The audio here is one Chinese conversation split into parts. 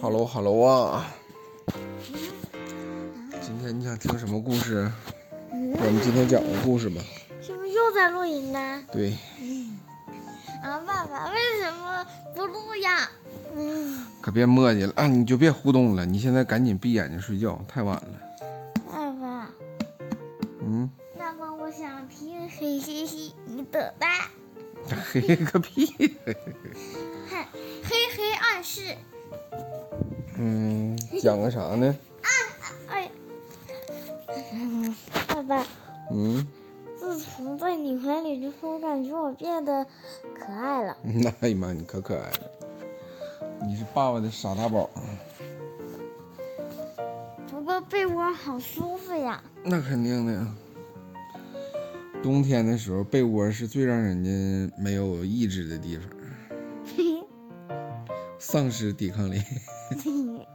哈喽哈喽啊！今天你想听什么故事？我们今天讲个故事吧。是不是又在录音呢？对，啊，爸爸，为什么不录呀？嗯，可别磨叽了啊！你就别互动了，你现在赶紧闭眼睛睡觉，太晚了。爸爸，嗯，爸爸，我想听嘿嘿嘿你的吧。嘿嘿个屁！嘿，黑黑暗示。嗯，讲个啥呢？啊哎，嗯，爸爸，嗯，自从在你怀里之后，我感觉我变得可爱了。那哎呀妈，你可可爱了，你是爸爸的傻大宝。不过被窝好舒服呀。那肯定的呀。冬天的时候，被窝是最让人家没有意志的地方，丧失抵抗力。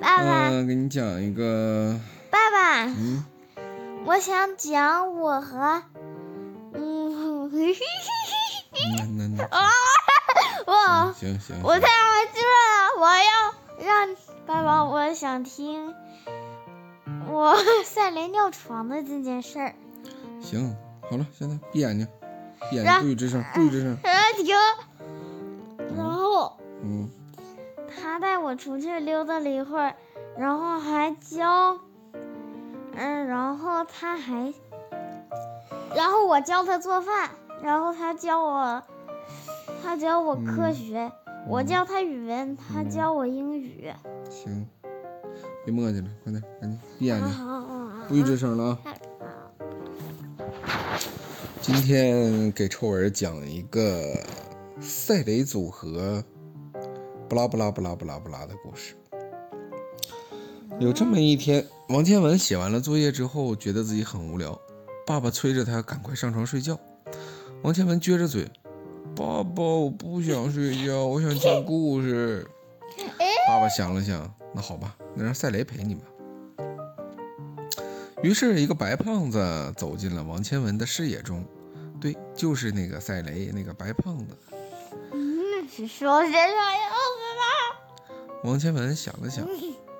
爸爸，嗯，给你讲一个，爸爸，嗯，我想讲我和，嗯，那那那，我行行，我太爱吃了，我要让爸爸，我想听我赛雷尿床的这件事儿。行，好了，现在闭眼睛，闭眼睛，然不许吱声，不许吱声。停。然后嗯，他带我出去溜达了一会儿，然后还教，嗯，然后他还，然后我教他做饭，然后他教我，他教我科学，我教他语文，他教我英语。行，别磨叽了，快点，赶紧闭眼睛，不许吱声了啊！今天给臭文讲一个赛雷组合，不拉不拉不拉不拉不拉的故事。有这么一天，王千文写完了作业之后，觉得自己很无聊，爸爸催着他赶快上床睡觉。王千文撅着嘴：“爸爸，我不想睡觉，我想听故事。”爸爸想了想，那好吧，那让赛雷陪你吧。于是，一个白胖子走进了王千文的视野中。对，就是那个赛雷，那个白胖子。嗯，是说谁想要死王千文想了想，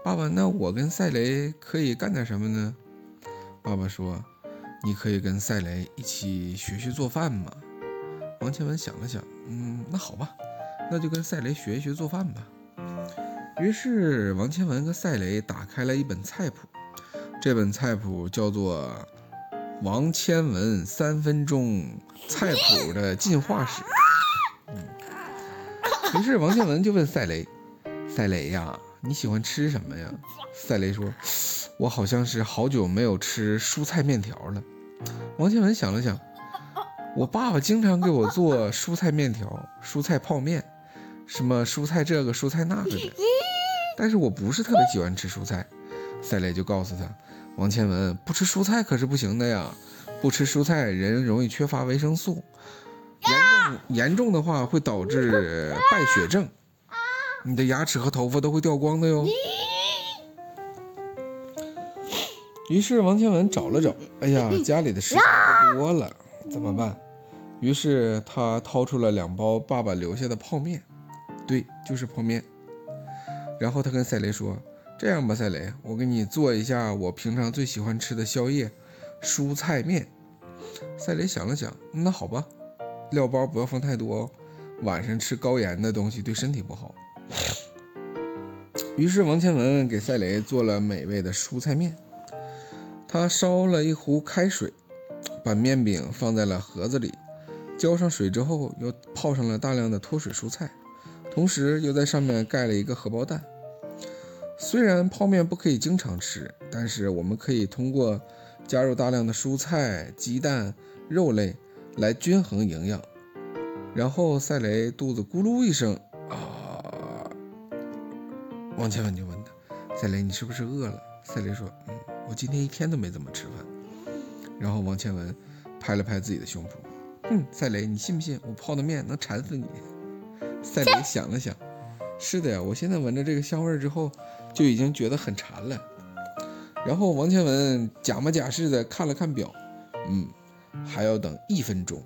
爸爸，那我跟赛雷可以干点什么呢？爸爸说，你可以跟赛雷一起学学做饭嘛。王千文想了想，嗯，那好吧，那就跟赛雷学一学做饭吧。于是，王千文和赛雷打开了一本菜谱。这本菜谱叫做《王千文三分钟菜谱的进化史》。于是王千文就问赛雷：“赛雷呀，你喜欢吃什么呀？”赛雷说：“我好像是好久没有吃蔬菜面条了。”王千文想了想：“我爸爸经常给我做蔬菜面条、蔬菜泡面，什么蔬菜这个、蔬菜那个的，但是我不是特别喜欢吃蔬菜。”赛雷就告诉他。王千文不吃蔬菜可是不行的呀，不吃蔬菜人容易缺乏维生素，严重严重的话会导致败血症，你的牙齿和头发都会掉光的哟。于是王千文找了找，哎呀，家里的食材不多了，怎么办？于是他掏出了两包爸爸留下的泡面，对，就是泡面。然后他跟赛雷说。这样吧，赛雷，我给你做一下我平常最喜欢吃的宵夜——蔬菜面。赛雷想了想，那好吧，料包不要放太多哦，晚上吃高盐的东西对身体不好。于是王千文给赛雷做了美味的蔬菜面。他烧了一壶开水，把面饼放在了盒子里，浇上水之后，又泡上了大量的脱水蔬菜，同时又在上面盖了一个荷包蛋。虽然泡面不可以经常吃，但是我们可以通过加入大量的蔬菜、鸡蛋、肉类来均衡营养。然后赛雷肚子咕噜一声啊，王千文就问他：“赛雷，你是不是饿了？”赛雷说：“嗯，我今天一天都没怎么吃饭。”然后王千文拍了拍自己的胸脯：“哼，赛雷，你信不信我泡的面能馋死你？”赛琳想了想：“是的呀，我现在闻着这个香味之后。”就已经觉得很馋了，然后王千文假模假式的看了看表，嗯，还要等一分钟，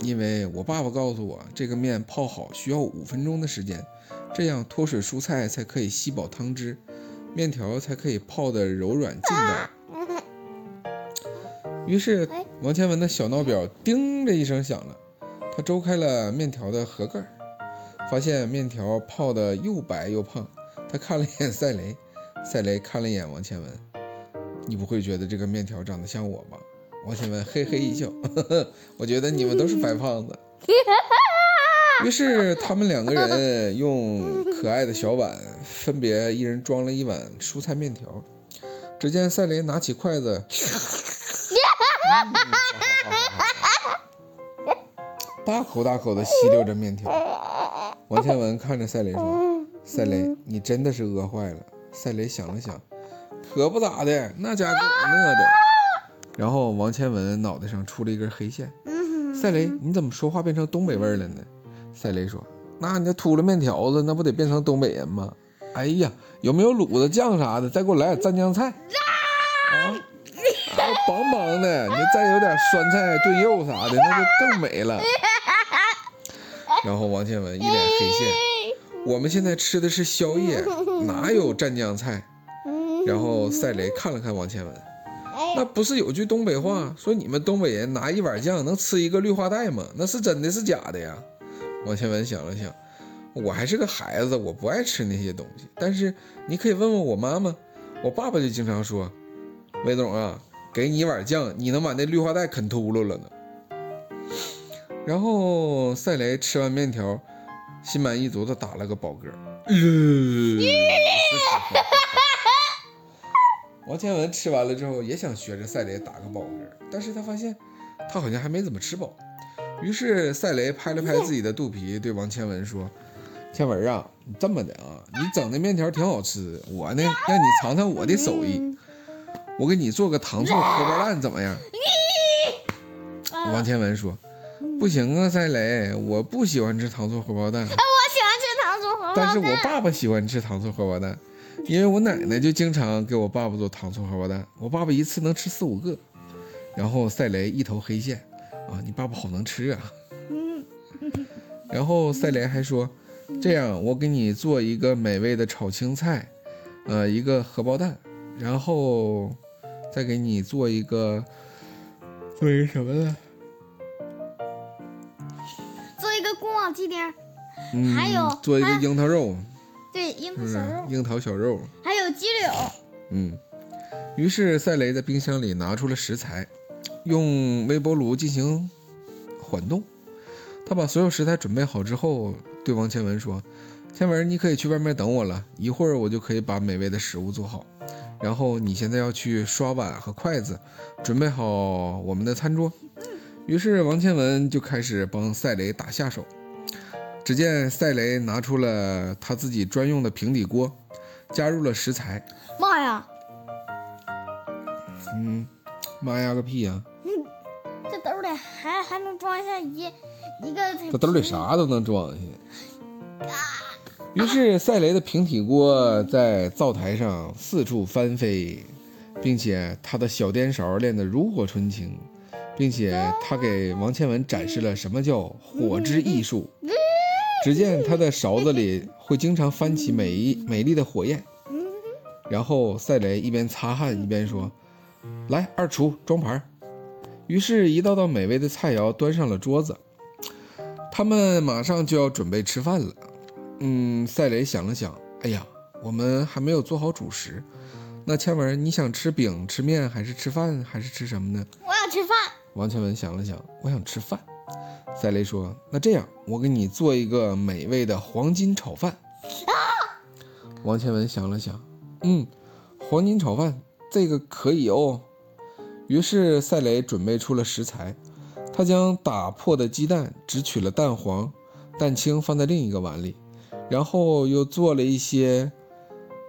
因为我爸爸告诉我，这个面泡好需要五分钟的时间，这样脱水蔬菜才可以吸饱汤汁，面条才可以泡得柔软劲道。于是王千文的小闹表叮的一声响了，他周开了面条的盒盖，发现面条泡的又白又胖。他看了一眼赛雷，赛雷看了一眼王千文，你不会觉得这个面条长得像我吧？王千文嘿嘿一笑，呵呵，我觉得你们都是白胖子。于是他们两个人用可爱的小碗，分别一人装了一碗蔬菜面条。只见赛雷拿起筷子，大口大口的吸溜着面条。王千文看着赛雷说。赛雷，你真的是饿坏了。赛雷想了想，可不咋的，那家给我饿的。然后王千文脑袋上出了一根黑线。赛雷，你怎么说话变成东北味了呢？赛雷说：“那你这秃噜面条子，那不得变成东北人吗？”哎呀，有没有卤子酱啥的？再给我来点蘸酱菜。啊，梆梆的，你再有点酸菜炖肉啥的，那就更美了。然后王千文一脸黑线。我们现在吃的是宵夜，哪有蘸酱菜？然后赛雷看了看王千文，那不是有句东北话说你们东北人拿一碗酱能吃一个绿化带吗？那是真的是假的呀？王千文想了想，我还是个孩子，我不爱吃那些东西。但是你可以问问我妈妈，我爸爸就经常说，魏总啊，给你一碗酱，你能把那绿化带啃秃噜了呢。然后赛雷吃完面条。心满意足的打了个饱嗝。王千文吃完了之后也想学着赛雷打个饱嗝，但是他发现他好像还没怎么吃饱。于是赛雷拍了拍自己的肚皮，对王千文说：“千文啊，你这么的啊，你整的面条挺好吃，我呢让你尝尝我的手艺，我给你做个糖醋荷包蛋怎么样？”王千文说。不行啊，赛雷，我不喜欢吃糖醋荷包蛋。哎，我喜欢吃糖醋荷包蛋。但是我爸爸喜欢吃糖醋荷包蛋，因为我奶奶就经常给我爸爸做糖醋荷包蛋，我爸爸一次能吃四五个。然后赛雷一头黑线，啊，你爸爸好能吃啊。嗯。然后赛雷还说，这样我给你做一个美味的炒青菜，呃，一个荷包蛋，然后再给你做一个，做一个什么呢？还有做一个樱桃肉，对，樱桃小肉，樱桃小肉，还有鸡柳。嗯，于是赛雷在冰箱里拿出了食材，用微波炉进行缓冻。他把所有食材准备好之后，对王千文说：“千文，你可以去外面等我了，一会儿我就可以把美味的食物做好。然后你现在要去刷碗和筷子，准备好我们的餐桌。”于是王千文就开始帮赛雷打下手。只见赛雷拿出了他自己专用的平底锅，加入了食材。妈呀！嗯，妈呀个屁呀！这兜里还还能装下一一个。这兜里啥都能装下。于是赛雷的平底锅在灶台上四处翻飞，并且他的小颠勺练得炉火纯青，并且他给王倩文展示了什么叫火之艺术。只见他的勺子里会经常翻起美美丽的火焰，然后赛雷一边擦汗一边说：“来，二厨装盘。”于是，一道道美味的菜肴端上了桌子，他们马上就要准备吃饭了。嗯，赛雷想了想，哎呀，我们还没有做好主食。那千文，你想吃饼、吃面，还是吃饭，还是吃什么呢？我想吃饭。王千文想了想，我想吃饭。赛雷说：“那这样，我给你做一个美味的黄金炒饭。”王千文想了想，嗯，黄金炒饭这个可以哦。于是赛雷准备出了食材，他将打破的鸡蛋只取了蛋黄、蛋清放在另一个碗里，然后又做了一些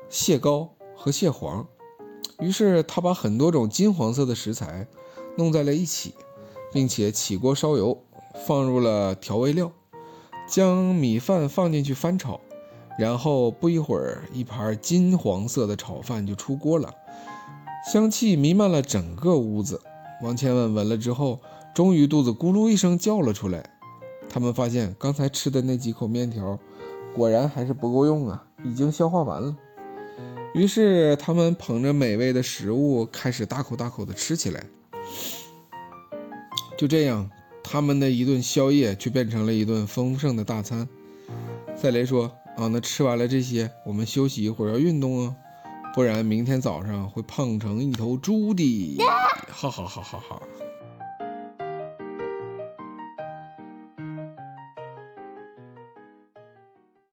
蟹膏和蟹黄。于是他把很多种金黄色的食材弄在了一起，并且起锅烧油。放入了调味料，将米饭放进去翻炒，然后不一会儿，一盘金黄色的炒饭就出锅了，香气弥漫了整个屋子。王千万闻了之后，终于肚子咕噜一声叫了出来。他们发现刚才吃的那几口面条，果然还是不够用啊，已经消化完了。于是他们捧着美味的食物，开始大口大口的吃起来。就这样，他们的一顿宵夜却变成了一顿丰盛的大餐。赛雷说：“啊，那吃完了这些，我们休息一会儿，要运动啊，不然明天早上会胖成一头猪的。”哈哈哈哈哈哈。